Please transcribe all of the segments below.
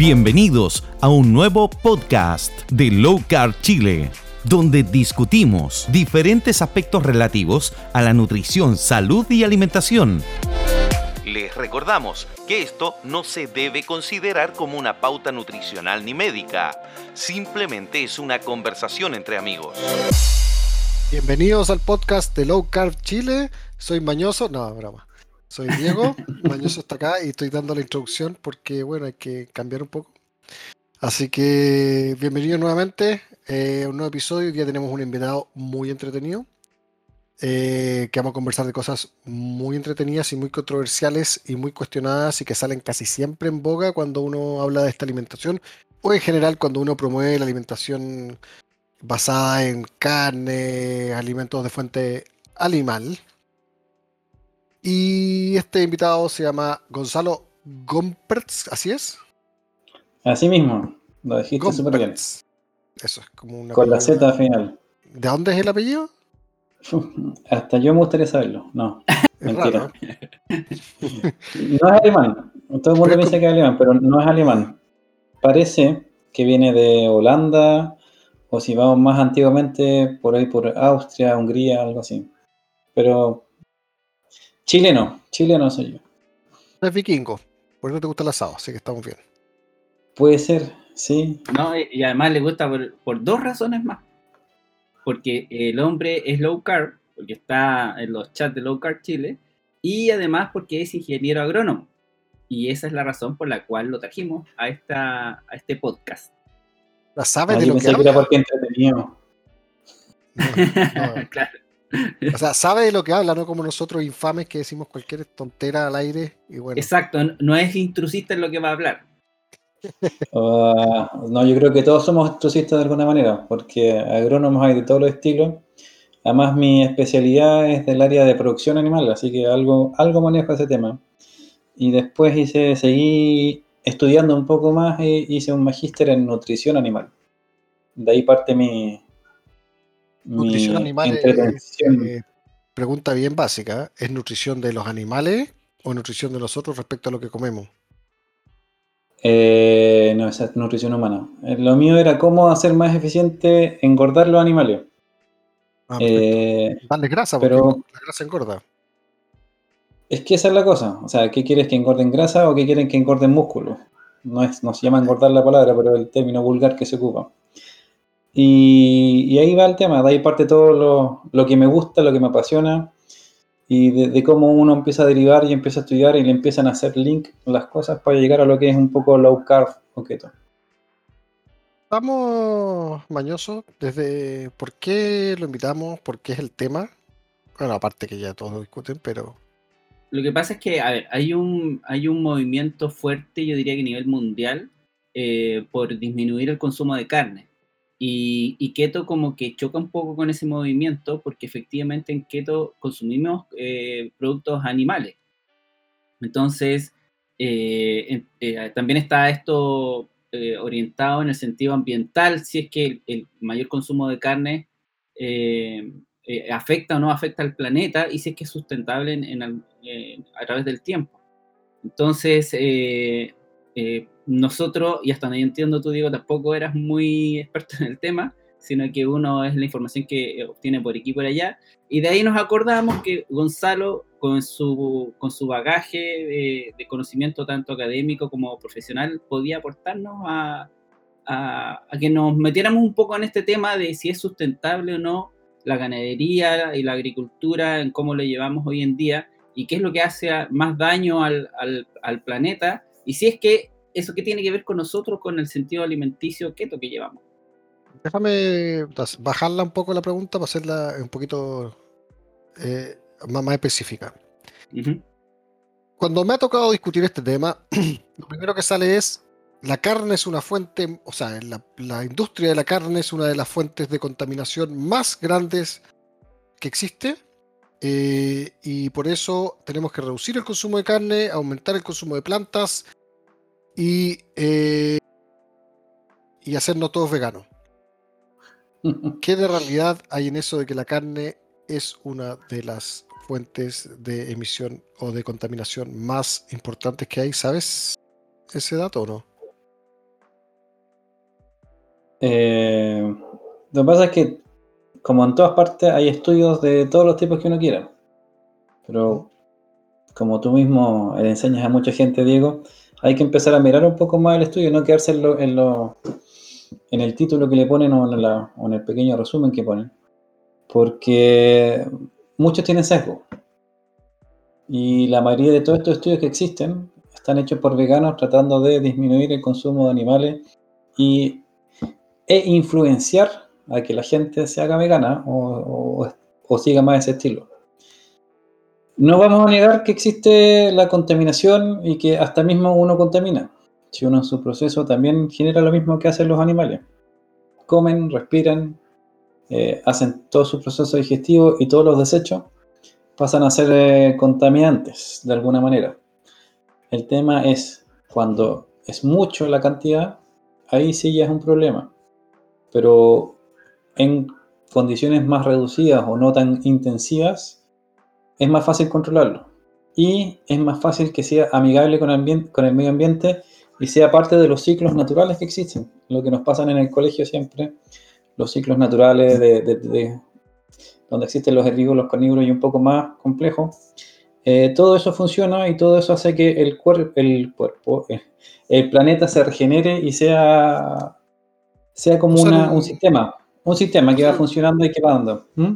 Bienvenidos a un nuevo podcast de Low Carb Chile, donde discutimos diferentes aspectos relativos a la nutrición, salud y alimentación. Les recordamos que esto no se debe considerar como una pauta nutricional ni médica, simplemente es una conversación entre amigos. Bienvenidos al podcast de Low Carb Chile. Soy Mañoso, no, broma. Soy Diego, Mañoso está acá y estoy dando la introducción porque, bueno, hay que cambiar un poco. Así que bienvenido nuevamente eh, a un nuevo episodio. Hoy día tenemos un invitado muy entretenido. eh, que vamos a conversar de cosas muy entretenidas y muy controversiales y muy cuestionadas y que salen casi siempre en boga cuando uno habla de esta alimentación o en general cuando uno promueve la alimentación basada en carne, alimentos de fuente animal. Y este invitado se llama Gonzalo Gompertz, ¿así es? Así mismo, lo dijiste súper bien. Eso es como una. Con la Z final. ¿De dónde es el apellido? Hasta yo me gustaría saberlo. No, Es Mentira. raro. ¿eh? no es alemán. Todo el mundo piensa que es alemán, pero no es alemán. Parece que viene de Holanda, o si vamos más antiguamente, por ahí por Austria, Hungría, algo así. Pero chileno, chileno soy yo. Es vikingo. Por eso te gusta el asado, así que estamos bien. Puede ser, sí. No, y además le gusta por, por dos razones más. Porque el hombre es low carb, porque está en los chats de Low Carb Chile, y además porque es ingeniero agrónomo. Y esa es la razón por la cual lo trajimos a, esta, a este podcast. ¿La sabes de yo lo que pensé que era porque entretenido. No, no. claro. O sea, sabe de lo que habla, no como nosotros infames que decimos cualquier tontera al aire y bueno. Exacto, no es intrusista en lo que va a hablar. Ah, no, yo creo que todos somos intrusistas de alguna manera, porque agrónomos hay de todos los estilos. Además, mi especialidad es del área de producción animal, así que algo, algo manejo ese tema. Y después hice, seguí estudiando un poco más e hice un magíster en nutrición animal. De ahí parte mi Nutrición animal es- eh, pregunta bien básica. ¿Es nutrición de los animales o nutrición de nosotros respecto a lo que comemos? Eh, no, esa es nutrición humana. Eh, Lo mío era cómo hacer más eficiente engordar los animales. Ah. Eh, grasa, porque pero- la grasa engorda. Es que esa es la cosa. O sea, ¿qué quieres que engorden grasa o qué quieren que engorden músculo? No, es, no se llama engordar la palabra, pero el término vulgar que se ocupa. Y, y ahí va el tema. De ahí parte todo lo, lo que me gusta, lo que me apasiona y de, de cómo uno empieza a derivar y empieza a estudiar y le empiezan a hacer link las cosas para llegar a lo que es un poco low carb o keto. Estamos mañosos desde por qué lo invitamos, por qué es el tema. Bueno, aparte que ya todos lo discuten, pero Lo que pasa es que, a ver, hay un, hay un movimiento fuerte, yo diría que a nivel mundial, eh, por disminuir el consumo de carne. Y, y keto como que choca un poco con ese movimiento porque efectivamente en keto consumimos eh, productos animales. Entonces, eh, eh, también está esto eh, orientado en el sentido ambiental, si es que el, el mayor consumo de carne eh, eh, afecta o no afecta al planeta y si es que es sustentable en- en a través del tiempo. Entonces, eh, eh, nosotros, y hasta donde yo entiendo, tú digo, tampoco eras muy experto en el tema, sino que uno es la información que obtiene por aquí y por allá. Y de ahí nos acordamos que Gonzalo, con su, con su bagaje de, de conocimiento tanto académico como profesional, podía aportarnos a, que nos metiéramos un poco en este tema de si es sustentable o no la ganadería y la agricultura, en cómo lo llevamos hoy en día y qué es lo que hace más daño al, al planeta y si es que eso que tiene que ver con nosotros, con el sentido alimenticio keto que llevamos. déjame bajarla un poco la pregunta para hacerla un poquito eh, más, más específica. Cuando me ha tocado discutir este tema, lo primero que sale es la carne es una fuente, o sea, la, la industria de la carne es una de las fuentes de contaminación más grandes que existe. Eh, y por eso tenemos que reducir el consumo de carne, aumentar el consumo de plantas y, eh, y hacernos todos veganos. ¿Qué de realidad hay en eso de que la carne es una de las fuentes de emisión o de contaminación más importantes que hay? ¿Sabes ese dato o no? Eh, lo que pasa es que, como en todas partes, hay estudios de todos los tipos que uno quiera. Pero, como tú mismo le enseñas a mucha gente, Diego, hay que empezar a mirar un poco más el estudio, no quedarse en, lo, en, el título que le ponen o en, o en el pequeño resumen que ponen. Porque muchos tienen sesgo. Y la mayoría de todos estos estudios que existen están hechos por veganos tratando de disminuir el consumo de animales y, e influenciar a que la gente se haga vegana o, siga más ese estilo. No vamos a negar que existe la contaminación y que hasta mismo uno contamina. Si uno en su proceso también genera lo mismo que hacen los animales. Comen, respiran, eh, hacen todo su proceso digestivo y todos los desechos pasan a ser eh, contaminantes de alguna manera. El tema es cuando es mucho la cantidad, ahí sí ya es un problema. Pero en condiciones más reducidas o no tan intensivas, es más fácil controlarlo. Y es más fácil que sea amigable con el, con el medio ambiente y sea parte de los ciclos naturales que existen. Lo que nos pasan en el colegio siempre, los ciclos naturales de, de, de donde existen los herbívoros, los carnívoros y un poco más complejo. Eh, todo eso funciona y todo eso hace que el, cuer el cuerpo, eh, el planeta se regenere y sea, sea como o sea, una, un sistema, un sistema que va funcionando y que va dando. ¿Mm?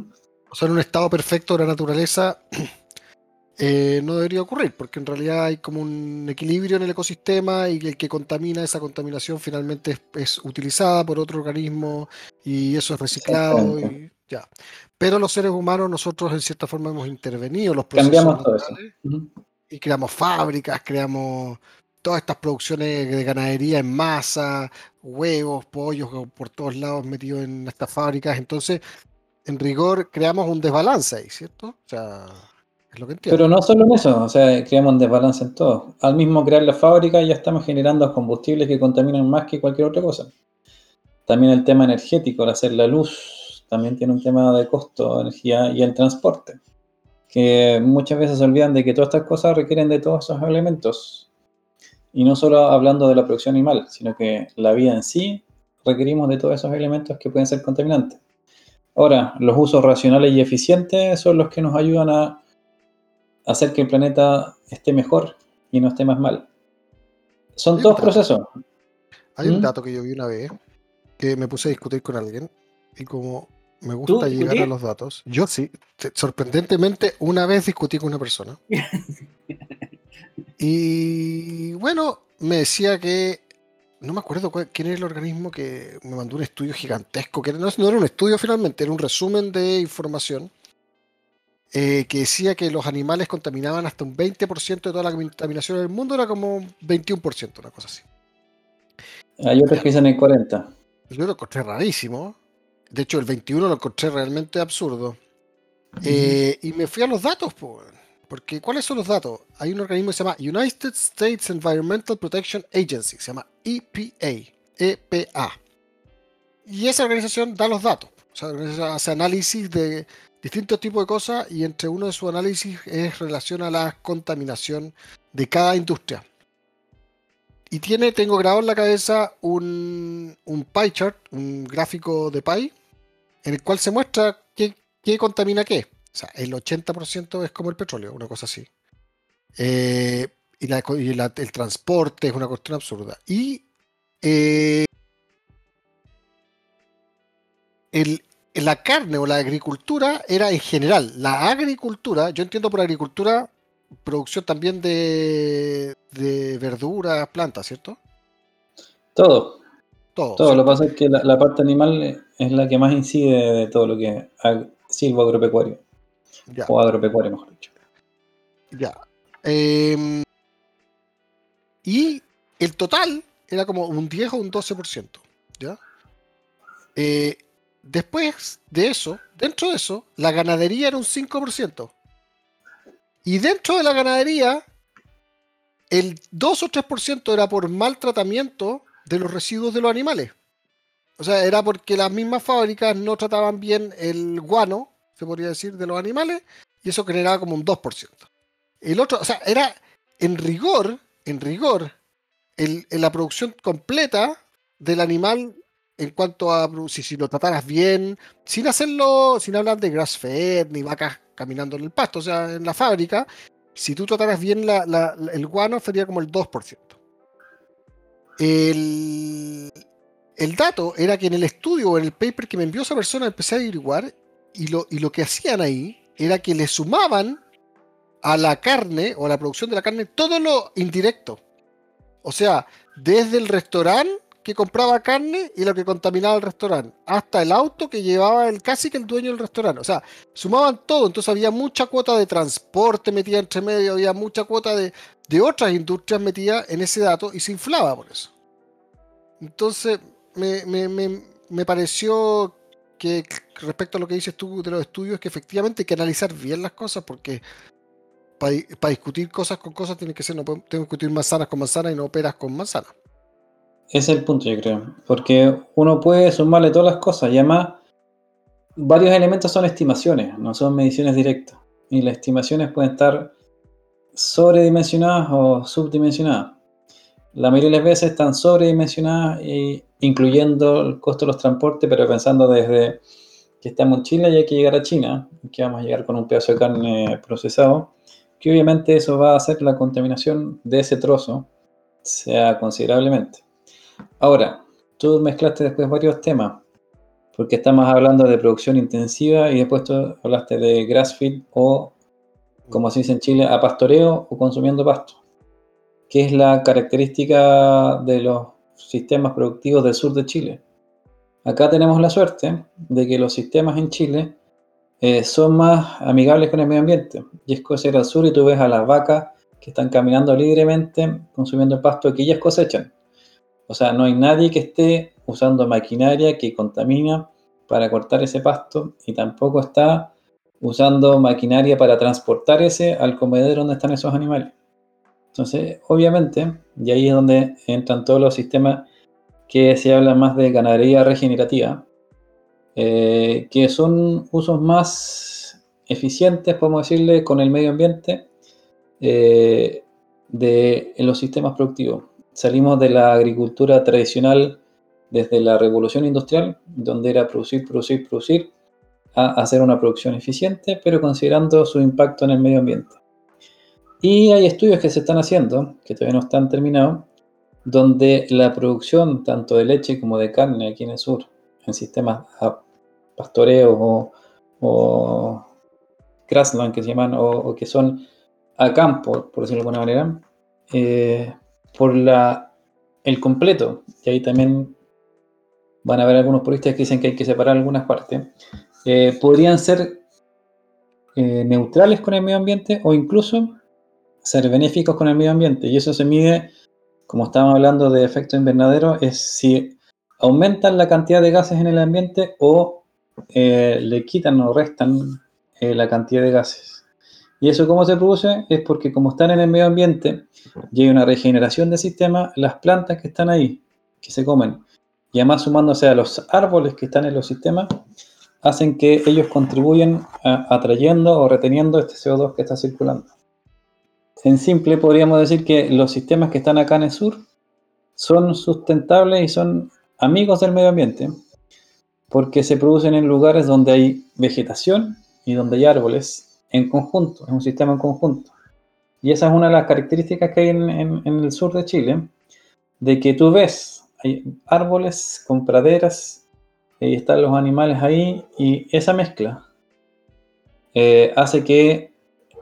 O sea, en un estado perfecto de la naturaleza eh, no debería ocurrir, porque en realidad hay como un equilibrio en el ecosistema y el que contamina esa contaminación finalmente es, es utilizada por otro organismo y eso es reciclado y ya. Pero los seres humanos, nosotros en cierta forma hemos intervenido los procesos Cambiamos todo eso. Uh -huh. y creamos fábricas, creamos todas estas producciones de ganadería en masa, huevos, pollos por todos lados metidos en estas fábricas. Entonces, en rigor, creamos un desbalance ahí, ¿cierto? O sea, es lo que entiendo. Pero no solo en eso, o sea, creamos un desbalance en todo. Al mismo crear la fábrica ya estamos generando combustibles que contaminan más que cualquier otra cosa. También el tema energético, al hacer la luz, también tiene un tema de costo energía y el transporte. Que muchas veces se olvidan de que todas estas cosas requieren de todos esos elementos. Y no solo hablando de la producción animal, sino que la vida en sí requerimos de todos esos elementos que pueden ser contaminantes. Ahora, los usos racionales y eficientes son los que nos ayudan a hacer que el planeta esté mejor y no esté más mal. Son todos procesos. Hay un ¿Mm? dato que yo vi una vez que me puse a discutir con alguien y como me gusta llegar a los datos, yo sí, sorprendentemente una vez discutí con una persona. y bueno, me decía que no me acuerdo cuál, quién era el organismo que me mandó un estudio gigantesco, que no, no era un estudio finalmente, era un resumen de información, eh, que decía que los animales contaminaban hasta un 20% de toda la contaminación del mundo, era como un 21%, una cosa así. Hay otros que dicen el 40%. Yo lo encontré rarísimo. De hecho, el 21 lo encontré realmente absurdo. Eh, y me fui a los datos, pues. Porque, ¿cuáles son los datos? Hay un organismo que se llama United States Environmental Protection Agency, se llama EPA, EPA. Y esa organización da los datos, hace análisis de distintos tipos de cosas y entre uno de sus análisis es relación a la contaminación de cada industria. Y tiene, tengo grabado en la cabeza un, un pie chart, un gráfico de pie, en el cual se muestra qué, qué contamina qué. O sea, el 80% es como el petróleo, una cosa así. Eh, y, la, y la, el transporte es una cuestión absurda. Y eh, el, la carne o la agricultura era en general. La agricultura, yo entiendo por agricultura producción también de, de verduras, plantas, ¿cierto? Todo. Todo. todo. Lo que pasa es que la, la, parte animal es la que más incide de todo lo que es silvo agropecuario. Ya. O agropecuario, mejor dicho. Ya. Eh, y el total era como un 10 o un 12%. ¿Ya? Eh, después de eso, dentro de eso, la ganadería era un 5%. Y dentro de la ganadería, el 2 o 3% era por maltratamiento de los residuos de los animales. O sea, era porque las mismas fábricas no trataban bien el guano se podría decir, de los animales, y eso generaba como un 2%. El otro, o sea, era en rigor, en rigor, el, en la producción completa del animal en cuanto a si, si lo trataras bien, sin hacerlo, sin hablar de grass fed ni vacas caminando en el pasto, o sea, en la fábrica, si tú trataras bien el guano sería como el 2%. El, el dato era que en el estudio o en el paper que me envió esa persona empecé a averiguar y lo, y lo que hacían ahí era que le sumaban a la carne o a la producción de la carne todo lo indirecto. O sea, desde el restaurante que compraba carne y lo que contaminaba el restaurante, hasta el auto que llevaba el casi que el dueño del restaurante. O sea, sumaban todo, entonces había mucha cuota de transporte metida entre medio, había mucha cuota de, de otras industrias metida en ese dato y se inflaba por eso. Entonces, me, me, me, pareció que respecto a lo que dices tú de los estudios, que efectivamente hay que analizar bien las cosas porque para discutir cosas con cosas tiene que ser, no tengo que discutir manzanas con manzanas y no peras con manzanas. Ese es el punto, yo creo. Porque uno puede sumarle todas las cosas y además varios elementos son estimaciones, no son mediciones directas. Y las estimaciones pueden estar sobredimensionadas o subdimensionadas. La mayoría de las veces están sobredimensionadas, incluyendo el costo de los transportes, pero pensando desde que estamos en Chile y hay que llegar a China, que vamos a llegar con un pedazo de carne procesado, que obviamente eso va a hacer la contaminación de ese trozo sea considerablemente. Ahora, tú mezclaste después varios temas, porque estamos hablando de producción intensiva y después tú hablaste de grass feed o, como se dice en Chile, a pastoreo o consumiendo pasto, que es la característica de los sistemas productivos del sur de Chile. Acá tenemos la suerte de que los sistemas en Chile eh, son más amigables con el medio ambiente. Y es que ir al sur y tú ves a las vacas que están caminando libremente, consumiendo el pasto que ellas cosechan. O sea, no hay nadie que esté usando maquinaria que contamina para cortar ese pasto y tampoco está usando maquinaria para transportar ese al comedero donde están esos animales. Entonces, obviamente, y ahí es donde entran todos los sistemas que se habla más de ganadería regenerativa, eh, que son usos más eficientes, podemos decirle, con el medio ambiente eh, de, en los sistemas productivos salimos de la agricultura tradicional desde la revolución industrial, donde era producir, producir, producir, a hacer una producción eficiente, pero considerando su impacto en el medio ambiente. Y hay estudios que se están haciendo, que todavía no están terminados, donde la producción tanto de leche como de carne aquí en el sur, en sistemas a pastoreo o, o grassland que se llaman, o, que son a campo, por decirlo de alguna manera, eh, por la, el completo, y ahí también van a haber algunos puristas que dicen que hay que separar algunas partes, eh, podrían ser eh, neutrales con el medio ambiente o incluso ser benéficos con el medio ambiente. Y eso se mide, como estábamos hablando de efecto invernadero, es si aumentan la cantidad de gases en el ambiente o eh, le quitan o restan la cantidad de gases. ¿Y eso cómo se produce? Es porque como están en el medio ambiente y hay una regeneración del sistema, las plantas que están ahí, que se comen, y además sumándose a los árboles que están en los sistemas, hacen que ellos contribuyen atrayendo o reteniendo este CO2 que está circulando. En simple, podríamos decir que los sistemas que están acá en el sur son sustentables y son amigos del medio ambiente, porque se producen en lugares donde hay vegetación y donde hay árboles en conjunto, es un sistema en conjunto. Y esa es una de las características que hay en, el sur de Chile, de que tú ves, hay árboles con praderas, y están los animales ahí, y esa mezcla eh, hace que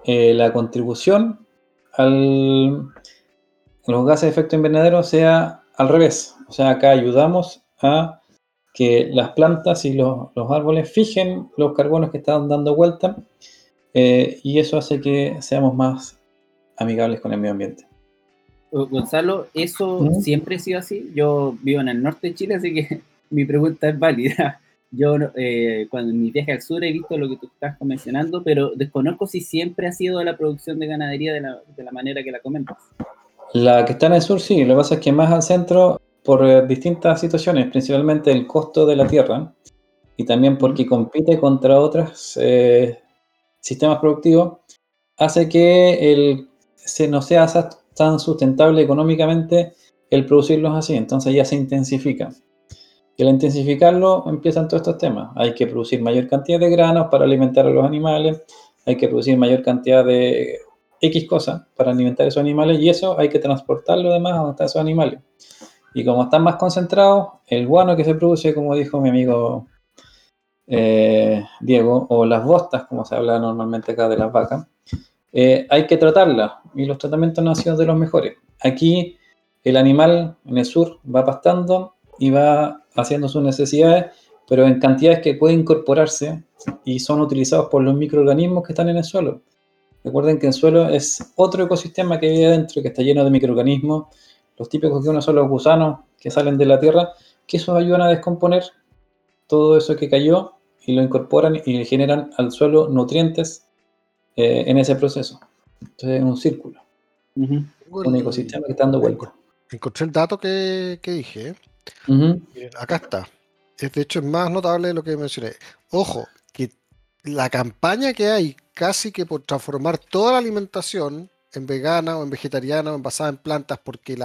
eh, la contribución al, los gases de efecto invernadero sea al revés. O sea, acá ayudamos a que las plantas y los, los árboles fijen los carbonos que están dando vuelta eh, y eso hace que seamos más amigables con el medio ambiente. Gonzalo, ¿eso siempre ha sido así? Yo vivo en el norte de Chile, así que mi pregunta es válida. Yo eh, cuando en mi viaje al sur he visto lo que tú estás mencionando, pero desconozco si siempre ha sido la producción de ganadería de la, de la manera que la comentas. La que está en el sur, sí. Lo que pasa es que más al centro, por eh, distintas situaciones, principalmente el costo de la tierra, y también porque compite contra otras sistemas productivos, hace que el, se no sea tan sustentable económicamente el producirlos así, entonces ya se intensifica. Y al intensificarlo empiezan todos estos temas. Hay que producir mayor cantidad de granos para alimentar a los animales, hay que producir mayor cantidad de X cosas para alimentar a esos animales y eso hay que transportarlo además hasta esos animales. Y como están más concentrados, el guano que se produce, como dijo mi amigo eh, Diego, o las bostas, como se habla normalmente acá de las vacas, eh, hay que tratarlas y los tratamientos no han sido de los mejores. Aquí el animal en el sur va pastando y va haciendo sus necesidades, pero en cantidades que pueden incorporarse y son utilizados por los microorganismos que están en el suelo. Recuerden que el suelo es otro ecosistema que vive adentro, que está lleno de microorganismos, los típicos que uno son los gusanos que salen de la tierra, que esos ayudan a descomponer todo eso que cayó y lo incorporan y le generan al suelo nutrientes eh, en ese proceso. Entonces es un círculo, un ecosistema que está dando vuelta. Encontré el dato que, dije. Acá está. de hecho, es más notable de lo que mencioné. Ojo, que la campaña que hay casi que por transformar toda la alimentación en vegana o en vegetariana o en basada en plantas, porque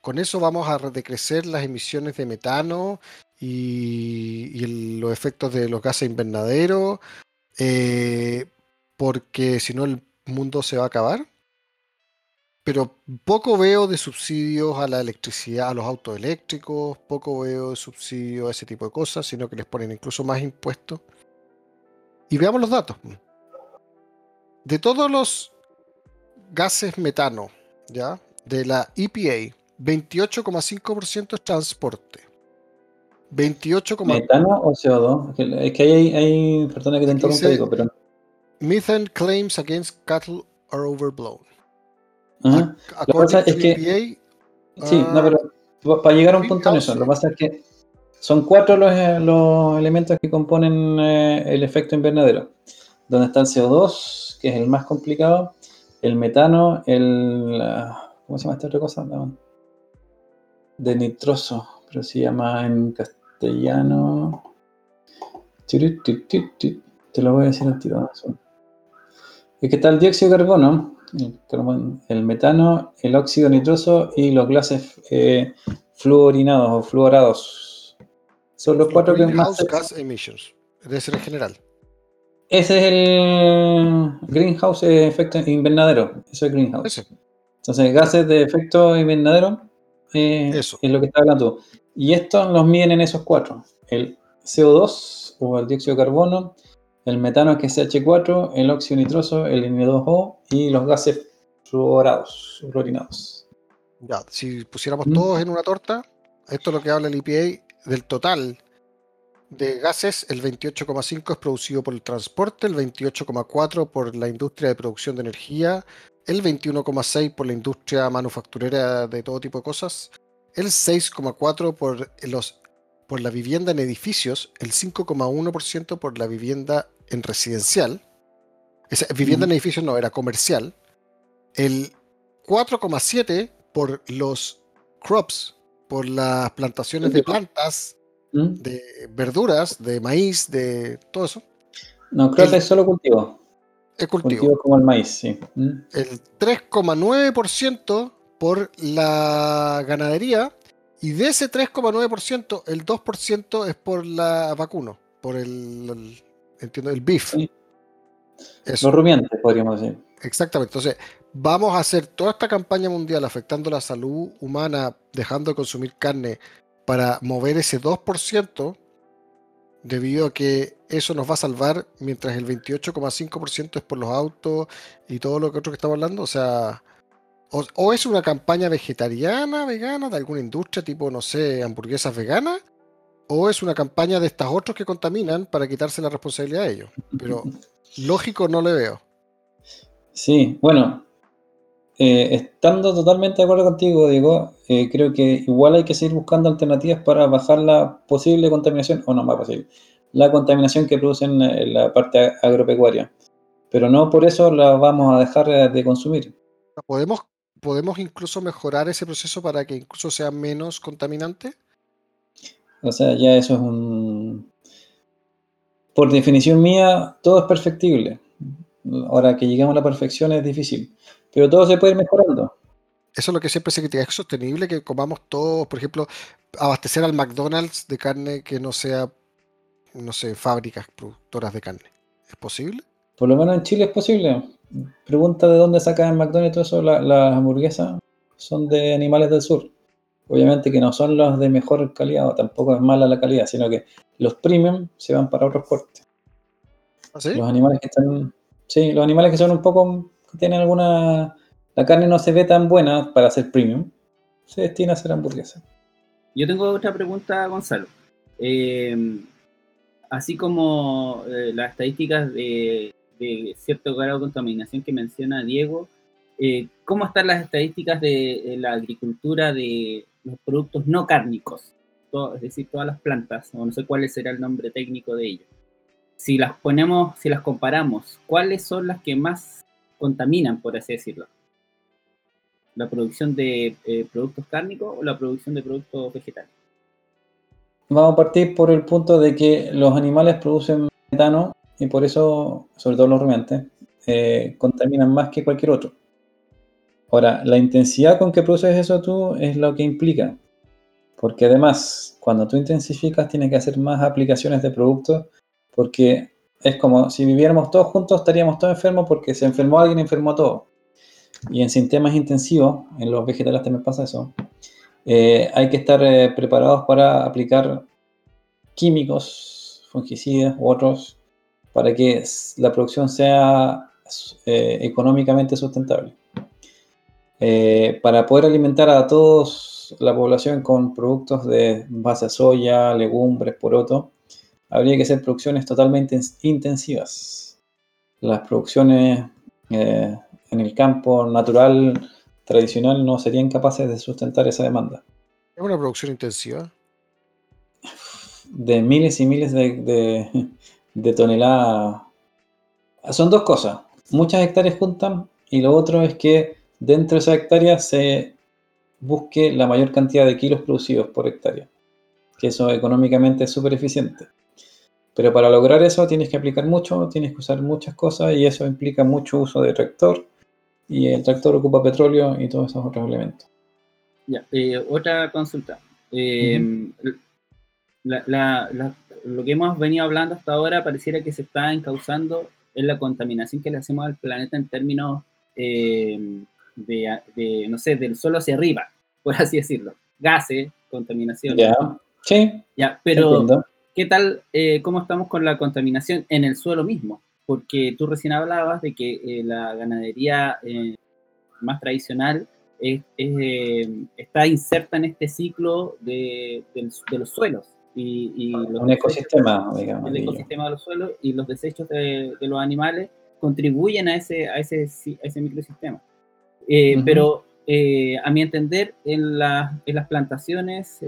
con eso vamos a decrecer las emisiones de metano y, los efectos de los gases invernaderos, eh, porque si no el mundo se va a acabar. Pero poco veo de subsidios a la electricidad, a los autos eléctricos, poco veo de subsidios a ese tipo de cosas, sino que les ponen incluso más impuestos. Y veamos los datos. De todos los gases metano, ¿ya? De la EPA, 28,5% es transporte. 28, ¿Metano o CO2? Es que hay, hay perdona que te interrumpa, pero... Methane claims against cattle are overblown. Lo que pasa es que... EPA, sí, no, pero para llegar a un punto en eso, lo que pasa es que son cuatro los, eh, los elementos que componen eh, el efecto invernadero. Donde está el CO2, que es el más complicado, el metano, el... ¿Cómo se llama esta otra cosa? De nitroso, pero se llama en castellano... Te lo voy a decir al tiro. Es que está el dióxido de carbono, el, metano, el óxido nitroso y los gases eh, fluorinados o fluorados. Son los cuatro que más... Gas emissions, debe ser en general. Ese es el greenhouse efecto invernadero. Eso es greenhouse. Entonces, gases de efecto invernadero eh, Eso. es lo que está hablando. Y estos los miden en esos cuatro. El CO2 o el dióxido de carbono, el metano que es CH4, el óxido nitroso, el N2O y los gases fluorados, fluorinados. Ya, si pusiéramos todos en una torta, esto es lo que habla el EPA del total de gases, el 28,5 es producido por el transporte, el 28,4 por la industria de producción de energía, el 21,6 por la industria manufacturera de todo tipo de cosas, el 6,4 por los por la vivienda en edificios, el 5,1% por la vivienda en residencial. Vivienda en edificios no, era comercial. El 4,7 por los crops, por las plantaciones de plantas ¿Mm? de verduras, de maíz, de todo eso. No, creo que es solo cultivo. Es cultivo. como el maíz, sí. ¿Mm? El 3,9% por la ganadería y de ese 3,9%, el 2% es por la vacuno, por el, entiendo, el beef. Los rumiantes, podríamos decir. Exactamente. Entonces, vamos a hacer toda esta campaña mundial afectando la salud humana, dejando de consumir carne para mover ese 2%, debido a que eso nos va a salvar, mientras el 28,5% es por los autos y todo lo que otro que estamos hablando. O sea, o, es una campaña vegetariana, vegana, de alguna industria, tipo, no sé, hamburguesas veganas, o es una campaña de estas otros que contaminan para quitarse la responsabilidad a ellos. Pero lógico no le veo. Sí, bueno, eh, estando totalmente de acuerdo contigo, Diego, eh, creo que igual hay que seguir buscando alternativas para bajar la posible contaminación, o no más posible, la contaminación que producen en la parte agropecuaria. Pero no por eso la vamos a dejar de consumir. ¿Podemos, ¿Podemos incluso mejorar ese proceso para que incluso sea menos contaminante? O sea, ya eso es un... Por definición mía, todo es perfectible. Ahora que lleguemos a la perfección es difícil. Pero todo se puede ir mejorando. Eso es lo que siempre se critica. ¿Es sostenible que comamos todos, por ejemplo, abastecer al McDonald's de carne que no sea, no sé, fábricas productoras de carne? ¿Es posible? Por lo menos en Chile es posible. Pregunta de dónde sacan el McDonald's todo eso, las hamburguesas son de animales del sur. Obviamente que no son los de mejor calidad, tampoco es mala la calidad, sino que los premium se van para otros cortes. ¿Ah, sí? Los animales que están. Sí, los animales que son un poco. que tienen alguna. La carne no se ve tan buena para ser premium. Se destina a ser hamburguesa. Yo tengo otra pregunta, Gonzalo. Eh, así como eh, las estadísticas de, de cierto grado de contaminación que menciona Diego, eh, ¿cómo están las estadísticas de, la agricultura de los productos no cárnicos? Es decir, todas las plantas, o no sé cuál será el nombre técnico de ellos. Si las ponemos, si las comparamos, ¿cuáles son las que más contaminan, por así decirlo? ¿La producción de eh, productos cárnicos o la producción de productos vegetales? Vamos a partir por el punto de que los animales producen metano y por eso, sobre todo los rumiantes, eh, contaminan más que cualquier otro. Ahora, la intensidad con que produces eso tú es lo que implica. Porque además, cuando tú intensificas, tienes que hacer más aplicaciones de productos, porque es como si viviéramos todos juntos, estaríamos todos enfermos porque se enfermó alguien, enfermó a todos. Y en sistemas intensivos, en los vegetales también pasa eso, eh, hay que estar eh, preparados para aplicar químicos, fungicidas u otros, para que la producción sea eh, económicamente sustentable. Para poder alimentar a toda la población con productos de base a soya, legumbres, poroto, habría que hacer producciones totalmente intensivas. Las producciones en el campo natural tradicional no serían capaces de sustentar esa demanda. ¿Es una producción intensiva? De miles y miles de, toneladas. Son dos cosas. Muchas hectáreas juntan y lo otro es que dentro de esa hectárea se busque la mayor cantidad de kilos producidos por hectárea. Que eso económicamente es súper eficiente. Pero para lograr eso tienes que aplicar mucho, tienes que usar muchas cosas y eso implica mucho uso de tractor, y el tractor ocupa petróleo y todos esos otros elementos. Ya, eh, otra consulta. Eh, lo que hemos venido hablando hasta ahora pareciera que se está encauzando en la contaminación que le hacemos al planeta en términos eh, de, no sé, del suelo hacia arriba, por así decirlo. Gases, contaminación. Ya, sí. Ya, pero ¿qué tal, cómo estamos con la contaminación en el suelo mismo? porque tú recién hablabas de que eh, la ganadería eh, más tradicional es, eh, está inserta en este ciclo de, los suelos. Y, un ecosistema, digamos. El ecosistema de los suelos y los desechos de, los animales contribuyen a ese, a ese, ese microsistema. Pero a mi entender, en, en las plantaciones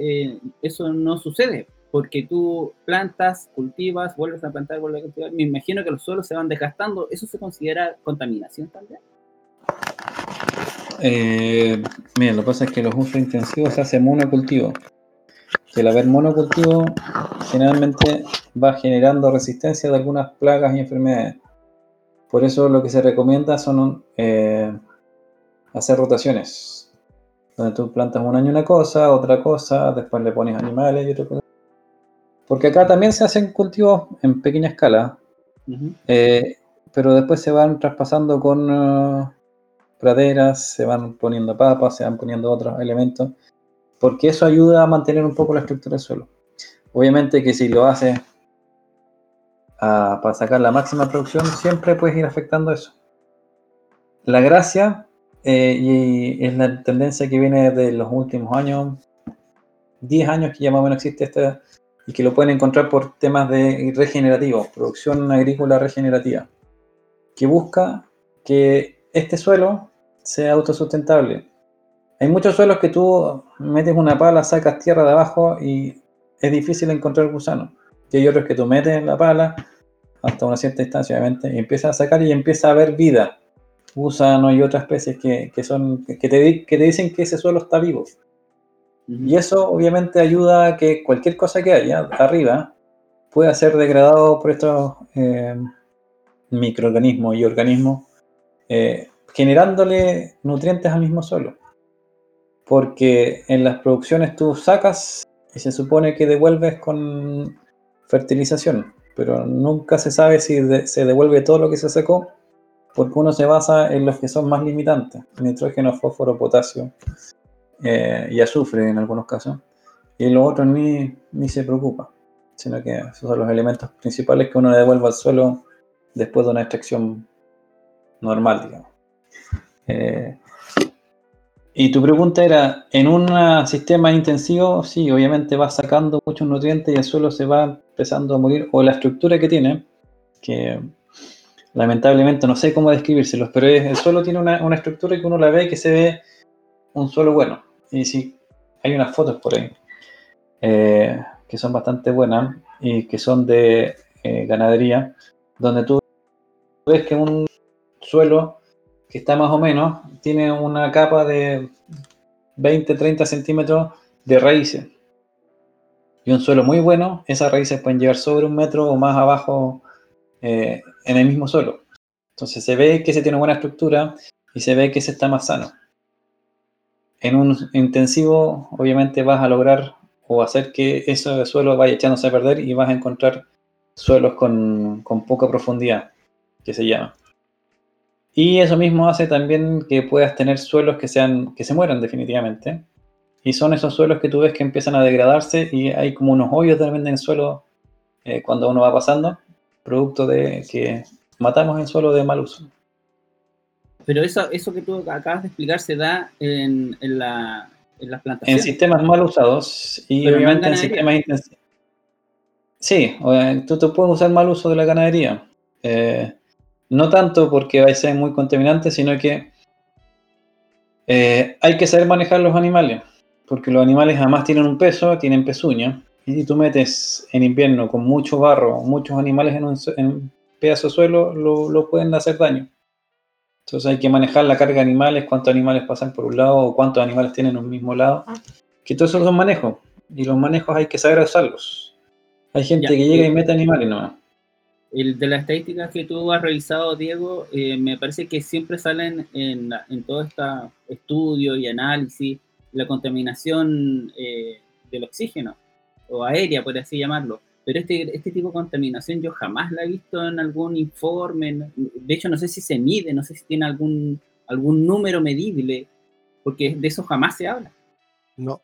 eso no sucede porque tú plantas, cultivas, vuelves a plantar, vuelves a cultivar. Me imagino que los suelos se van desgastando. ¿Eso se considera contaminación también? Eh, mira, lo que pasa es que los usos intensivos se hace monocultivo. Que el haber monocultivo generalmente va generando resistencia de algunas plagas y enfermedades. Por eso lo que se recomienda son eh, hacer rotaciones. Donde tú plantas un año una cosa, otra cosa, después le pones animales y otra cosa. Porque acá también se hacen cultivos en pequeña escala, eh, pero después se van traspasando con uh, praderas, se van poniendo papas, se van poniendo otros elementos, porque eso ayuda a mantener un poco la estructura del suelo. Obviamente que si lo haces para sacar la máxima producción, siempre puedes ir afectando eso. La gracia, eh, y es la tendencia que viene de los últimos años, 10 años que ya más o menos existe esta y que lo pueden encontrar por temas de regenerativo, producción agrícola regenerativa, que busca que este suelo sea autosustentable. Hay muchos suelos que tú metes una pala, sacas tierra de abajo y es difícil encontrar gusano. Y hay otros que tú metes la pala hasta una cierta distancia, obviamente, y empiezas a sacar y empieza a haber vida. Gusano y otras especies que, son, que, te, que te dicen que ese suelo está vivo. Y eso obviamente ayuda a que cualquier cosa que haya arriba pueda ser degradado por estos eh, microorganismos y organismos, eh, generándole nutrientes al mismo suelo. porque en las producciones tú sacas y se supone que devuelves con fertilización, pero nunca se sabe si se devuelve todo lo que se sacó, porque uno se basa en los que son más limitantes, nitrógeno, fósforo, potasio eh, y azufre en algunos casos, y los otros ni, ni se preocupa, sino que esos son los elementos principales que uno devuelve al suelo después de una extracción normal, digamos. Eh, y tu pregunta era, en un sistema intensivo, sí, obviamente va sacando muchos nutrientes y el suelo se va empezando a morir, o la estructura que tiene, que lamentablemente no sé cómo describírselos, pero el suelo tiene una, estructura que uno la ve que se ve un suelo bueno. Y sí, hay unas fotos por ahí eh, que son bastante buenas y que son de eh, ganadería, donde tú ves que un suelo que está más o menos, tiene una capa de 20-30 centímetros de raíces. Y un suelo muy bueno, esas raíces pueden llegar sobre un metro o más abajo eh, en el mismo suelo. Entonces se ve que se tiene buena estructura y se ve que se está más sano. En un intensivo, obviamente vas a lograr o hacer que ese suelo vaya echándose a perder y vas a encontrar suelos con, con poca profundidad, que se llama. Y eso mismo hace también que puedas tener suelos que, sean, que se mueran definitivamente. Y son esos suelos que tú ves que empiezan a degradarse y hay como unos hoyos también en el suelo eh, cuando uno va pasando, producto de que matamos el suelo de mal uso. Pero eso, eso que tú acabas de explicar se da en, en, la, en las plantaciones. En sistemas mal usados y obviamente en, sistemas intensivos. Sí, tú te puedes usar mal uso de la ganadería. Eh, no tanto porque va a ser muy contaminante, sino que eh, hay que saber manejar los animales, porque los animales además tienen un peso, tienen pezuña, y si tú metes en invierno con mucho barro, muchos animales en un, pedazo de suelo, lo, pueden hacer daño. Entonces hay que manejar la carga de animales, cuántos animales pasan por un lado o cuántos animales tienen un mismo lado. Que todos esos son manejos. Y los manejos hay que saber usarlos. Hay gente que llega y mete animales nomás. El de las estadísticas que tú has revisado, Diego, eh, me parece que siempre salen en, en todo este estudio y análisis la contaminación eh, del oxígeno, o aérea, por así llamarlo. Pero este, este tipo de contaminación yo jamás la he visto en algún informe. De hecho, no sé si se mide, no sé si tiene algún, algún número medible, porque de eso jamás se habla. No,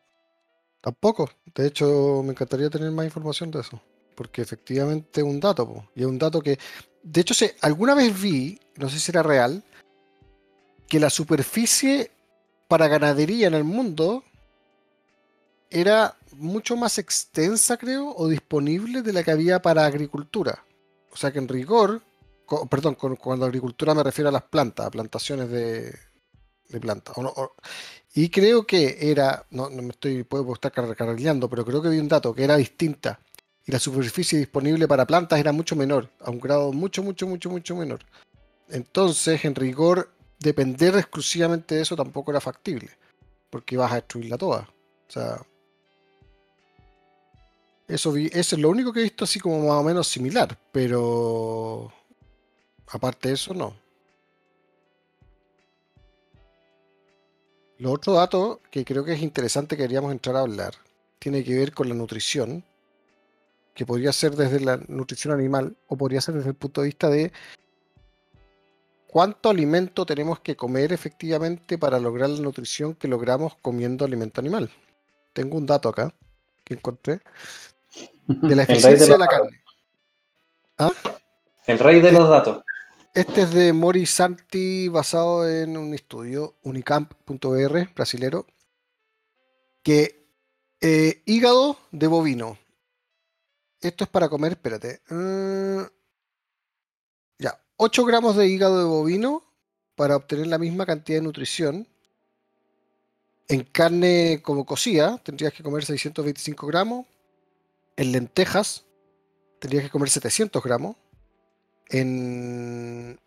tampoco. De hecho, me encantaría tener más información de eso porque efectivamente es un dato, y es un dato que, de hecho, alguna vez vi, no sé si era real, que la superficie para ganadería en el mundo era mucho más extensa, creo, o disponible de la que había para agricultura. O sea que en rigor, perdón, cuando agricultura me refiero a las plantas, a plantaciones de, plantas. y creo que era, no, me estoy, puedo estar cargando, pero creo que vi un dato que era distinta y la superficie disponible para plantas era mucho menor, a un grado mucho, mucho, mucho, mucho menor. Entonces, en rigor, depender exclusivamente de eso tampoco era factible, porque vas a destruirla toda. O sea, eso, es lo único que he visto así como más o menos similar, pero aparte de eso, no. Lo otro dato que creo que es interesante que queríamos entrar a hablar tiene que ver con la nutrición que podría ser desde la nutrición animal o podría ser desde el punto de vista de cuánto alimento tenemos que comer efectivamente para lograr la nutrición que logramos comiendo alimento animal. Tengo un dato acá que encontré de la eficiencia de, la carne. ¿Ah? El rey de los datos. Este es de Mori Santi basado en un estudio unicamp.br brasilero que eh, hígado de bovino esto es para comer, espérate. Mm, ya, 8 gramos de hígado de bovino para obtener la misma cantidad de nutrición. En carne como cocida tendrías que comer 625 gramos. En lentejas tendrías que comer 700 gramos. En...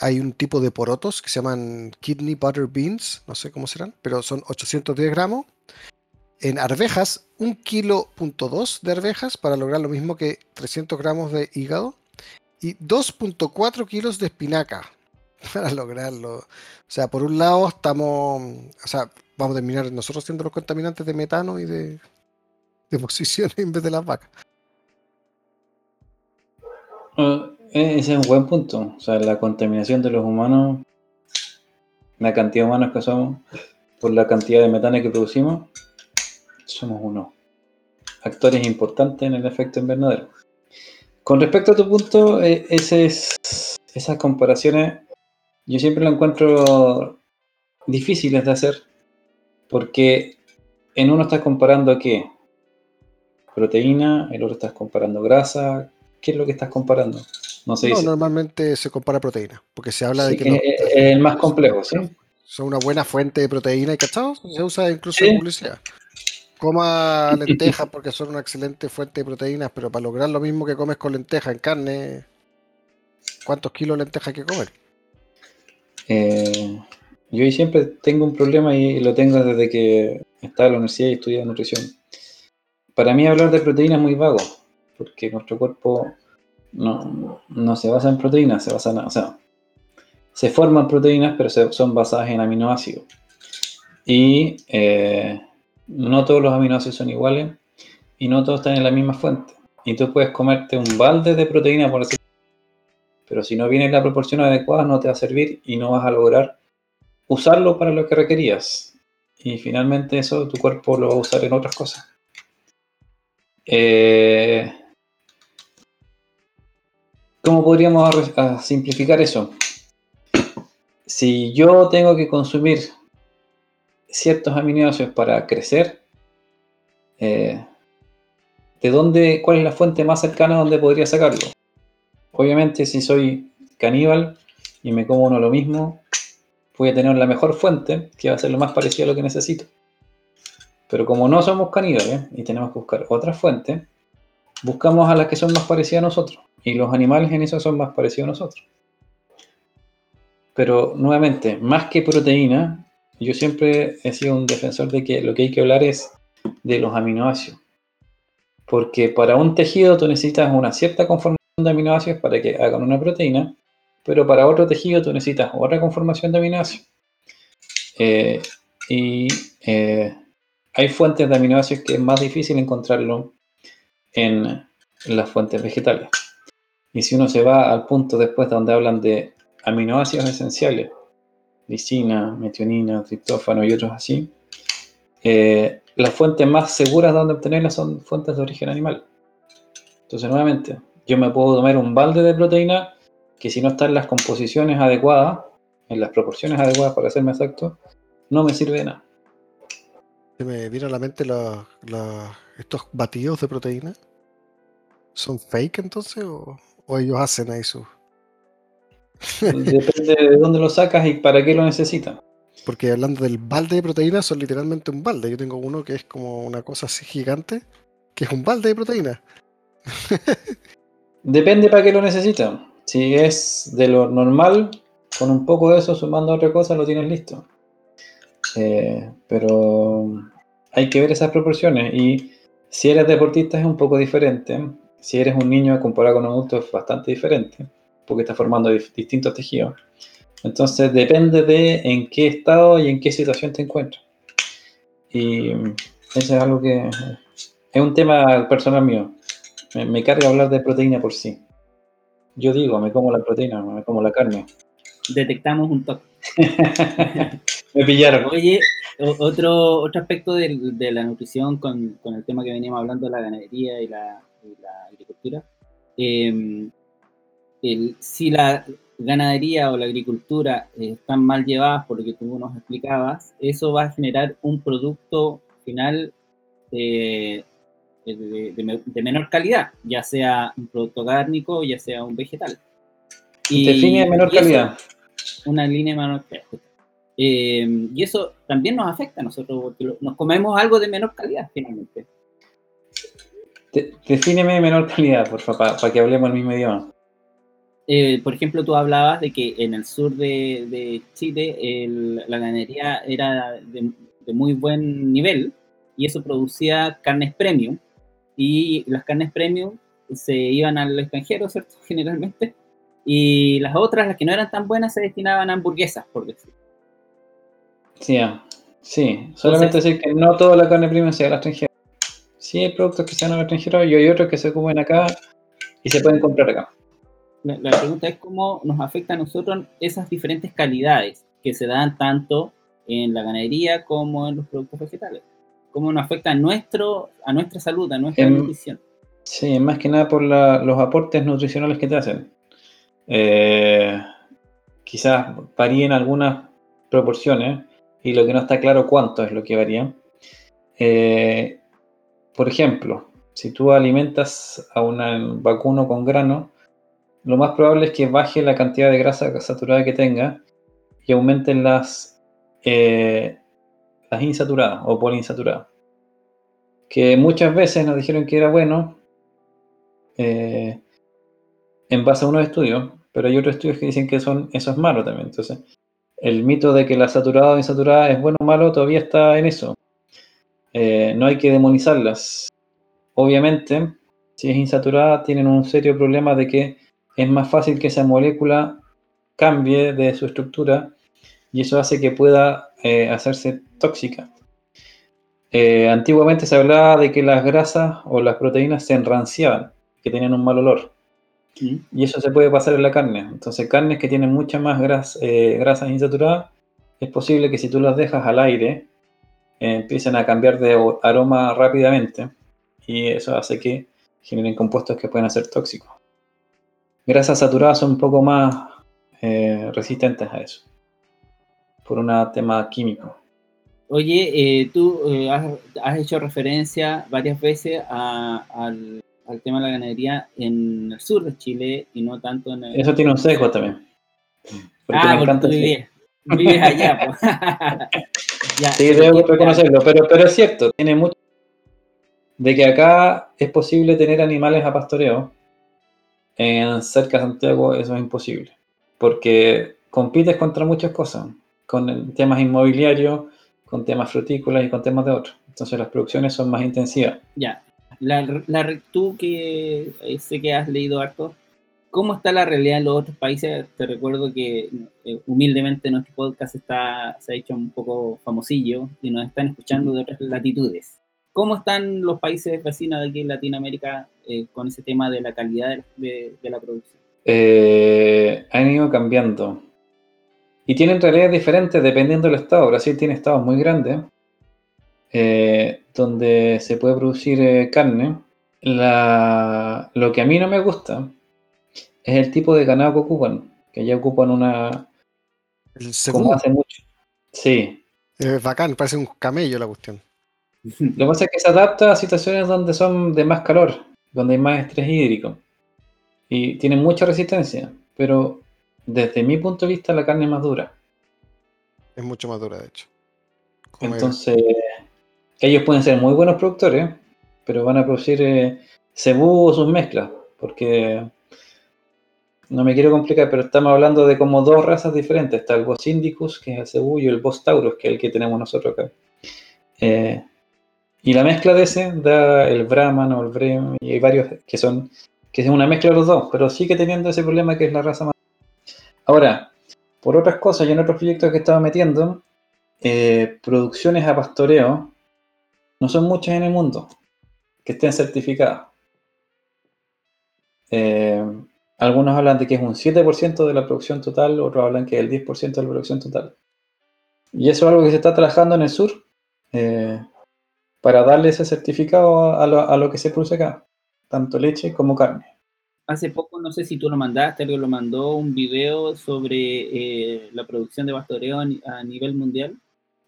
Hay un tipo de porotos que se llaman kidney butter beans, no sé cómo serán, pero son 810 gramos en arvejas, un kilo punto dos de arvejas para lograr lo mismo que 300 gramos de hígado y 2.4 kilos de espinaca para lograrlo. O sea, por un lado estamos, o sea, vamos a terminar nosotros siendo los contaminantes de metano y de, de posiciones en vez de las vacas. Uh, ese es un buen punto. O sea, la contaminación de los humanos, la cantidad de humanos que somos, por la cantidad de metano que producimos, somos unos actores importantes en el efecto invernadero. Con respecto a tu punto, es, esas comparaciones yo siempre lo encuentro difíciles de hacer porque en uno estás comparando qué? Proteína, el otro estás comparando grasa. ¿Qué es lo que estás comparando? No sé. No, normalmente se compara proteína, porque se habla de que... es el más complejo, ¿sí? Son una buena fuente de proteína y cachado, se usa incluso en publicidad. Coma lentejas porque son una excelente fuente de proteínas, pero para lograr lo mismo que comes con lentejas en carne, ¿cuántos kilos de lentejas hay que comer? Eh, yo siempre tengo un problema y lo tengo desde que estaba en la universidad y estudiaba nutrición. Para mí hablar de proteínas es muy vago, porque nuestro cuerpo no, se basa en proteínas, se basa en, o sea, se forman proteínas, pero son basadas en aminoácidos. Y eh, no todos los aminoácidos son iguales y no todos están en la misma fuente. Y tú puedes comerte un balde de proteína, por decirlo pero si no viene la proporción adecuada no te va a servir y no vas a lograr usarlo para lo que requerías. Y finalmente eso tu cuerpo lo va a usar en otras cosas. Eh, ¿Cómo podríamos simplificar eso? Si yo tengo que consumir ciertos aminoácidos para crecer, eh, ¿de dónde, cuál es la fuente más cercana donde podría sacarlo? Obviamente, si soy caníbal y me como uno lo mismo, voy a tener la mejor fuente, que va a ser lo más parecido a lo que necesito. Pero como no somos caníbales y tenemos que buscar otra fuente, buscamos a las que son más parecidas a nosotros. Y los animales en eso son más parecidos a nosotros. Pero nuevamente, más que proteína, yo siempre he sido un defensor de que lo que hay que hablar es de los aminoácidos. Porque para un tejido tú necesitas una cierta conformación de aminoácidos para que hagan una proteína, pero para otro tejido tú necesitas otra conformación de aminoácidos. Eh, y eh, hay fuentes de aminoácidos que es más difícil encontrarlo en, las fuentes vegetales. Y si uno se va al punto después donde hablan de aminoácidos esenciales, lisina, metionina, triptófano y otros así, eh, las fuentes más seguras donde obtenerlas son fuentes de origen animal. Entonces, nuevamente, yo me puedo tomar un balde de proteína que si no está en las composiciones adecuadas, en las proporciones adecuadas para serme exacto, no me sirve de nada. Se me viene a la mente estos batidos de proteína. ¿Son fake entonces o, ellos hacen ahí su... Depende de dónde lo sacas y para qué lo necesitan. Porque hablando del balde de proteína, son literalmente un balde. Yo tengo uno que es como una cosa así gigante, que es un balde de proteína. Depende para qué lo necesitan. Si es de lo normal, con un poco de eso sumando otra cosa, lo tienes listo. Eh, pero hay que ver esas proporciones. Y si eres deportista es un poco diferente. Si eres un niño comparado con un adulto es bastante diferente, porque está formando distintos tejidos. Entonces depende de en qué estado y en qué situación te encuentras. Y eso es algo que es un tema personal mío. Me, carga hablar de proteína por sí. Yo digo, me como la proteína, me como la carne. Detectamos un toque. me pillaron. Oye, otro, otro aspecto de, la nutrición con, el tema que veníamos hablando de la ganadería y la, agricultura. Em, si la ganadería o la agricultura están mal llevadas, por lo que tú nos explicabas, eso va a generar un producto final eh, de, menor calidad, ya sea un producto cárnico, ya sea un vegetal. Y, Define menor calidad. una línea de menor calidad. Eh, y eso también nos afecta a nosotros, porque nos comemos algo de menor calidad finalmente. defíneme menor calidad, por favor, para, que hablemos el mismo idioma. Eh, por ejemplo, tú hablabas de que en el sur de, Chile la ganadería era de, de, muy buen nivel y eso producía carnes premium, y las carnes premium se iban al extranjero, ¿cierto? Generalmente. Y las otras, las que no eran tan buenas, se destinaban a hamburguesas, por decir. Sí, Sí, solamente decir que no toda la carne premium sea de la extranjera. Sí hay productos que sean al extranjero y hay otros que se ocupen acá y se pueden comprar acá. La, la pregunta es cómo nos afecta a nosotros esas diferentes calidades que se dan tanto en la ganadería como en los productos vegetales. Cómo nos afecta a, nuestro, a nuestra salud, a nuestra Em, nutrición. Sí, más que nada por la- los aportes nutricionales que te hacen. Eh, quizás varíen algunas proporciones y lo que no está claro cuánto es lo que varía. Eh, por ejemplo, si tú alimentas a un vacuno con grano, lo más probable es que baje la cantidad de grasa saturada que tenga y aumenten las, eh, insaturadas o poliinsaturadas. Que muchas veces nos dijeron que era bueno eh, en base a unos estudios, pero hay otros estudios que dicen que son, eso es malo también. Entonces, el mito de que la saturada o insaturada es bueno o malo todavía está en eso. Eh, no hay que demonizarlas. Obviamente, si es insaturada, tienen un serio problema de que es más fácil que esa molécula cambie de su estructura y eso hace que pueda eh, hacerse tóxica. Eh, antiguamente se hablaba de que las grasas o las proteínas se enranciaban, que tenían un mal olor. Y eso se puede pasar en la carne. Entonces, carnes que tienen mucha más gras- eh, grasas insaturadas, es posible que si tú las dejas al aire, eh, empiecen a cambiar de aroma rápidamente. Y eso hace que generen compuestos que pueden ser tóxicos. Grasas saturadas son un poco más eh, resistentes a eso. Por un tema químico. Oye, tú has, has hecho referencia varias veces a- al, al tema de la ganadería en el sur de Chile y no tanto en el... Eso tiene un sesgo también. Porque ah, me porque encanta tú vives, vives allá. pues. Ya, Sí, debo ¿qué- reconocerlo, pero, pero es cierto, tiene mucho de que acá es posible tener animales a pastoreo. En cerca de Santiago eso es imposible, porque compites contra muchas cosas, con temas inmobiliarios, con temas frutícolas y con temas de otros. Entonces las producciones son más intensivas. Ya, la, la- tú que eh, sé que has leído harto, ¿cómo está la realidad en los otros países? Te recuerdo que eh, humildemente nuestro podcast está, se ha hecho un poco famosillo y nos están escuchando de otras latitudes. ¿Cómo están los países vecinos de aquí en Latinoamérica eh, con ese tema de la calidad de, de- la producción? Eh, han ido cambiando. Y tienen realidades diferentes dependiendo del estado. Brasil tiene estados muy grandes eh, donde se puede producir eh, carne. La- lo que a mí no me gusta es el tipo de ganado que ocupan, que ya ocupan una... El como hace mucho. Sí. es bacán, parece un camello la cuestión. Lo que pasa es que se adapta a situaciones donde son de más calor, donde hay más estrés hídrico. Y tienen mucha resistencia. Pero desde mi punto de vista la carne es más dura. Es mucho más dura, de hecho. Entonces, ellos pueden ser muy buenos productores, pero van a producir eh, cebú o sus mezclas, porque no me quiero complicar, pero estamos hablando de como dos razas diferentes. Está el Bos Indicus, que es el cebú, y el Bos Taurus, que es el que tenemos nosotros acá. Eh, y la mezcla de ese da el Brahman o el Brem, y hay varios que son que es una mezcla de los dos, pero sigue teniendo ese problema que es la raza más. Ahora, por otras cosas y en otros proyectos que estaba metiendo, eh, producciones a pastoreo no son muchas en el mundo que estén certificadas. Eh, algunos hablan de que es un 7% de la producción total, otros hablan que es el 10% de la producción total. Y eso es algo que se está trabajando en el sur eh, para darle ese certificado a lo, a lo que se produce acá, tanto leche como carne. Hace poco, no sé si tú lo mandaste, alguien lo mandó, un video sobre eh, la producción de pastoreo a, ni- a nivel mundial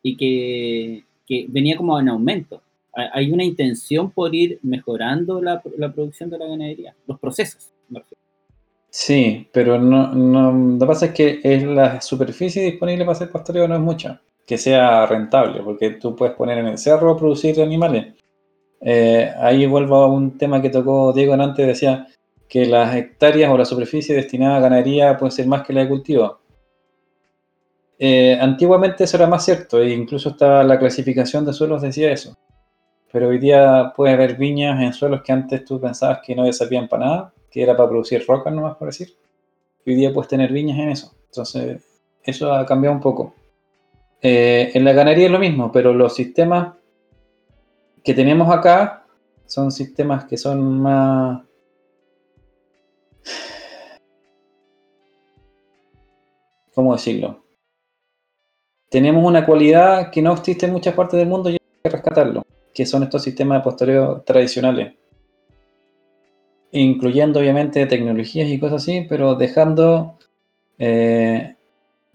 y que, que venía como en aumento. Ha- Hay una intención por ir mejorando la, la producción de la ganadería, los procesos. Sí, pero no, lo que pasa es que es la superficie disponible para hacer pastoreo no es mucha, que sea rentable, porque tú puedes poner en el cerro producir animales. Eh, ahí vuelvo a un tema que tocó Diego antes, decía que las hectáreas o la superficie destinada a ganadería puede ser más que la de cultivo. Eh, antiguamente eso era más cierto, e incluso estaba la clasificación de suelos decía eso. Pero hoy día puede haber viñas en suelos que antes tú pensabas que no servían para nada, que era para producir rocas nomás por decir. Hoy día puedes tener viñas en eso. Entonces, eso ha cambiado un poco. Eh, en la ganadería es lo mismo, pero los sistemas que tenemos acá son sistemas que son más... ¿Cómo decirlo? Tenemos una cualidad que no existe en muchas partes del mundo y hay que rescatarlo, que son estos sistemas de postureo tradicionales incluyendo obviamente tecnologías y cosas así, pero dejando eh,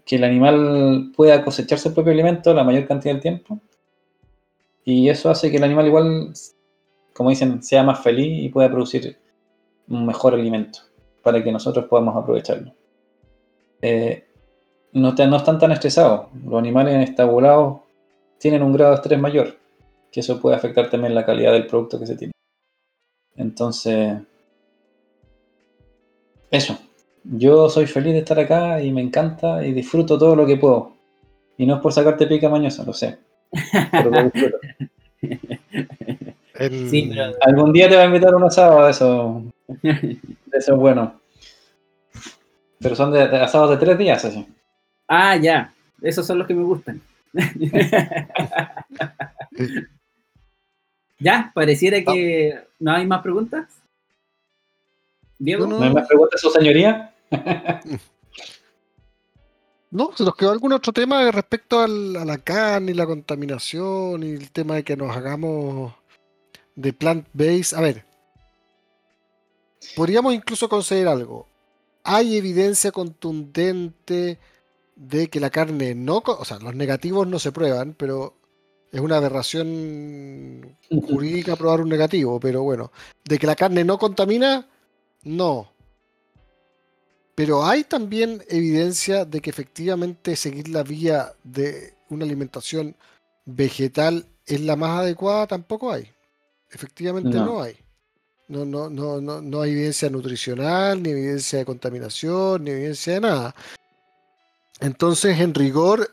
que el animal pueda cosechar su propio alimento la mayor cantidad del tiempo. Y eso hace que el animal igual, como dicen, sea más feliz y pueda producir un mejor alimento para que nosotros podamos aprovecharlo. Eh, no, no, están tan estresados. Los animales estabulados tienen un grado de estrés mayor, que eso puede afectar también la calidad del producto que se tiene. Entonces, eso. Yo soy feliz de estar acá y me encanta y disfruto todo lo que puedo. Y no es por sacarte pica mañosa, lo sé. Pero lo disfruto. Algún día te va a invitar a un asado de eso. De eso bueno. Pero son de, asados de tres días, así. Ah, ya. Esos son los que me gustan. ya, pareciera que no hay más preguntas. Diego. No, hay más preguntas, su señoría? no, se nos quedó algún otro tema respecto a la carne y la contaminación y el tema de que nos hagamos de plant-based. A ver, podríamos incluso conseguir algo. Hay evidencia contundente de que la carne no, o sea, los negativos no se prueban, pero es una aberración jurídica probar un negativo, pero bueno, de que la carne no contamina, no. Pero hay también evidencia de que efectivamente seguir la vía de una alimentación vegetal es la más adecuada, tampoco hay. Efectivamente no, hay. No, no, no, no, no hay evidencia nutricional, ni evidencia de contaminación, ni evidencia de nada. Entonces, en rigor,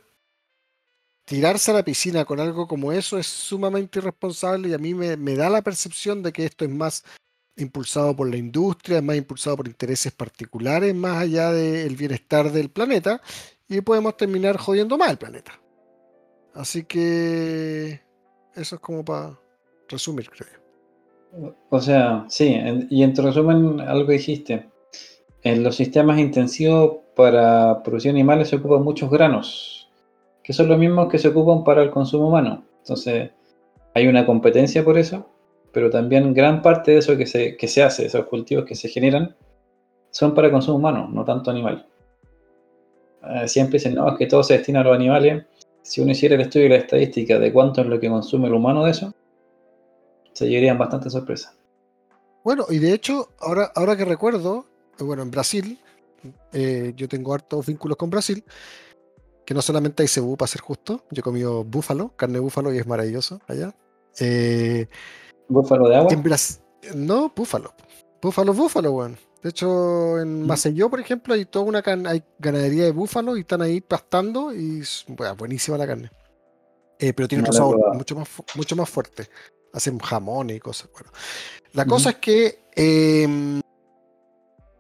tirarse a la piscina con algo como eso es sumamente irresponsable y a mí me, da la percepción de que esto es más impulsado por la industria, es más impulsado por intereses particulares más allá del bienestar del planeta y podemos terminar jodiendo más el planeta. Así que eso es como para resumir, creo. O sea, sí, y en tu resumen algo dijiste. En los sistemas intensivos para producir animales se ocupan muchos granos, que son los mismos que se ocupan para el consumo humano. Entonces, hay una competencia por eso pero también gran parte de eso que se, que se hace, esos cultivos que se generan, son para consumo humano, no tanto animal. Eh, siempre dicen, no, es que todo se destina a los animales. Si uno hiciera el estudio y la estadística de cuánto es lo que consume el humano de eso, se llevarían bastante sorpresa. Bueno, y de hecho, ahora, ahora que recuerdo, eh, bueno, en Brasil, eh, yo tengo hartos vínculos con Brasil, que no solamente hay cebú, para ser justo, yo he comido búfalo, carne de búfalo y es maravilloso allá. Eh, ¿Búfalo de agua? No, búfalo. Búfalo, búfalo, weón. De hecho, en mm. Maceió, por ejemplo, hay toda una hay ganadería de búfalo y están ahí pastando y es buenísima la carne. Eh, pero tiene otro sabor mucho más, mucho más fuerte. Hacen jamón y cosas. Bueno, la cosa es que em,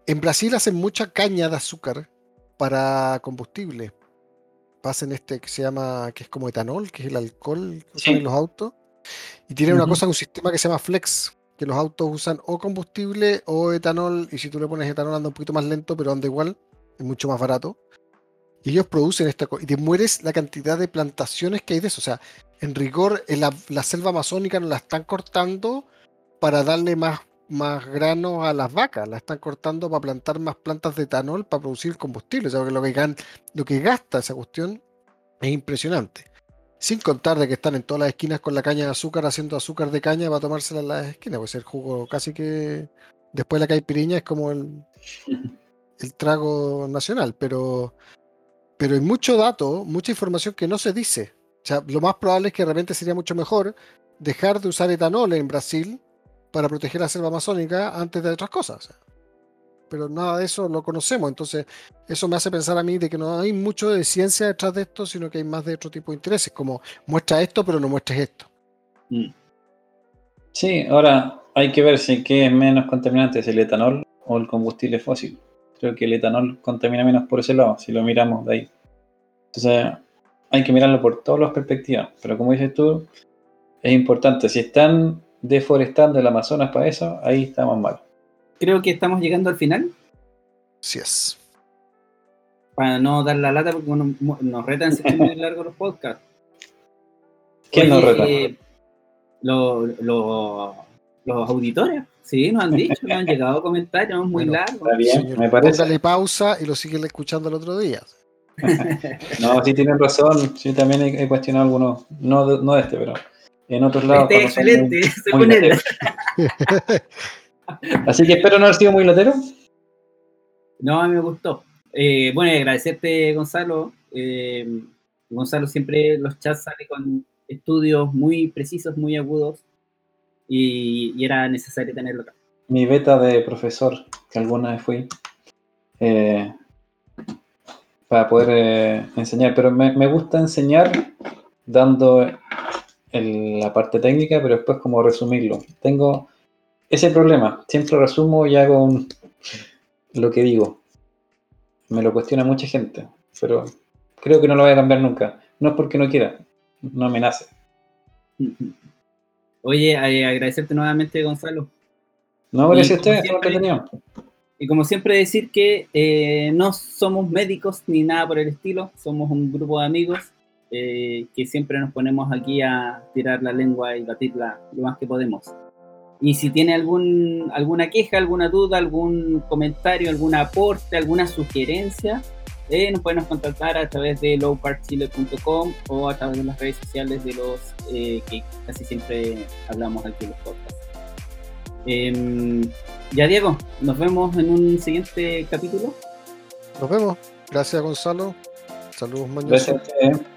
en Brasil hacen mucha caña de azúcar para combustible. Hacen este que se llama, que es como etanol, que es el alcohol que usan en los autos. Y tiene una cosa, un sistema que se llama Flex, que los autos usan o combustible o etanol, y si tú le pones etanol anda un poquito más lento, pero anda igual, es mucho más barato. Y ellos producen esta cosa, y te mueres la cantidad de plantaciones que hay de eso. O sea, en rigor, en la, selva amazónica nos la están cortando para darle más, más grano a las vacas, la están cortando para plantar más plantas de etanol para producir combustible. O sea, lo que, lo que gasta esa cuestión es impresionante. Sin contar de que están en todas las esquinas con la caña de azúcar haciendo azúcar de caña para tomársela en las esquinas. Pues el jugo casi que después de la caipiriña es como el, el trago nacional. Pero, pero hay mucho dato, mucha información que no se dice. O sea, lo más probable es que realmente sería mucho mejor dejar de usar etanol en Brasil para proteger la selva amazónica antes de otras cosas pero nada de eso lo conocemos. Entonces, eso me hace pensar a mí de que no hay mucho de ciencia detrás de esto, sino que hay más de otro tipo de intereses, como muestra esto, pero no muestres esto. Mm. Sí, ahora hay que ver si qué es menos contaminante, si el etanol o el combustible fósil. Creo que el etanol contamina menos por ese lado, si lo miramos de ahí. Entonces, hay que mirarlo por todas las perspectivas. Pero como dices tú, es importante. Si están deforestando el Amazonas para eso, ahí estamos mal. Creo que estamos llegando al final. Sí es. Para no dar la lata, porque nos, nos retan muy largos los podcasts. ¿Quién nos reta? eh, lo- lo- los auditores, sí, nos han dicho, nos han llegado comentarios muy Bueno, largos. Está bien, Señor, me parece. Póngale pausa y lo siguen escuchando el otro día. No, sí tienen razón. Sí, también he, he cuestionado algunos. No no de este, pero en otros lados. Este muy- excelente, muy según él. lateros. Así que espero no haber sido muy latero. No, a mí me gustó. Eh, bueno, agradecerte, Gonzalo. Eh, Gonzalo siempre los chats sale con estudios muy precisos, muy agudos, y, y era necesario tenerlo acá. Mi beta de profesor, que alguna vez fui, eh, para poder eh, enseñar. Pero me, me gusta enseñar dando el- la parte técnica, pero después como resumirlo. Tengo ese problema. Siempre resumo y hago un- lo que digo. Me lo cuestiona mucha gente, pero creo que no lo voy a cambiar nunca. No es porque no quiera, no me nace. Oye, eh, agradecerte nuevamente, Gonzalo. No, gracias a ustedes. Y como siempre decir que eh, no somos médicos ni nada por el estilo, somos un grupo de amigos eh, que siempre nos ponemos aquí a tirar la lengua y batirla lo más que podemos. Y si tiene algún, alguna queja, alguna duda, algún comentario, algún aporte, alguna sugerencia, eh, nos pueden contactar a través de lowpartchile.com o a través de las redes sociales de los eh, que casi siempre hablamos aquí en los podcasts. Em, ya Diego, nos vemos en un siguiente capítulo. Nos vemos. Gracias, Gonzalo. Saludos, Mañoso. Gracias.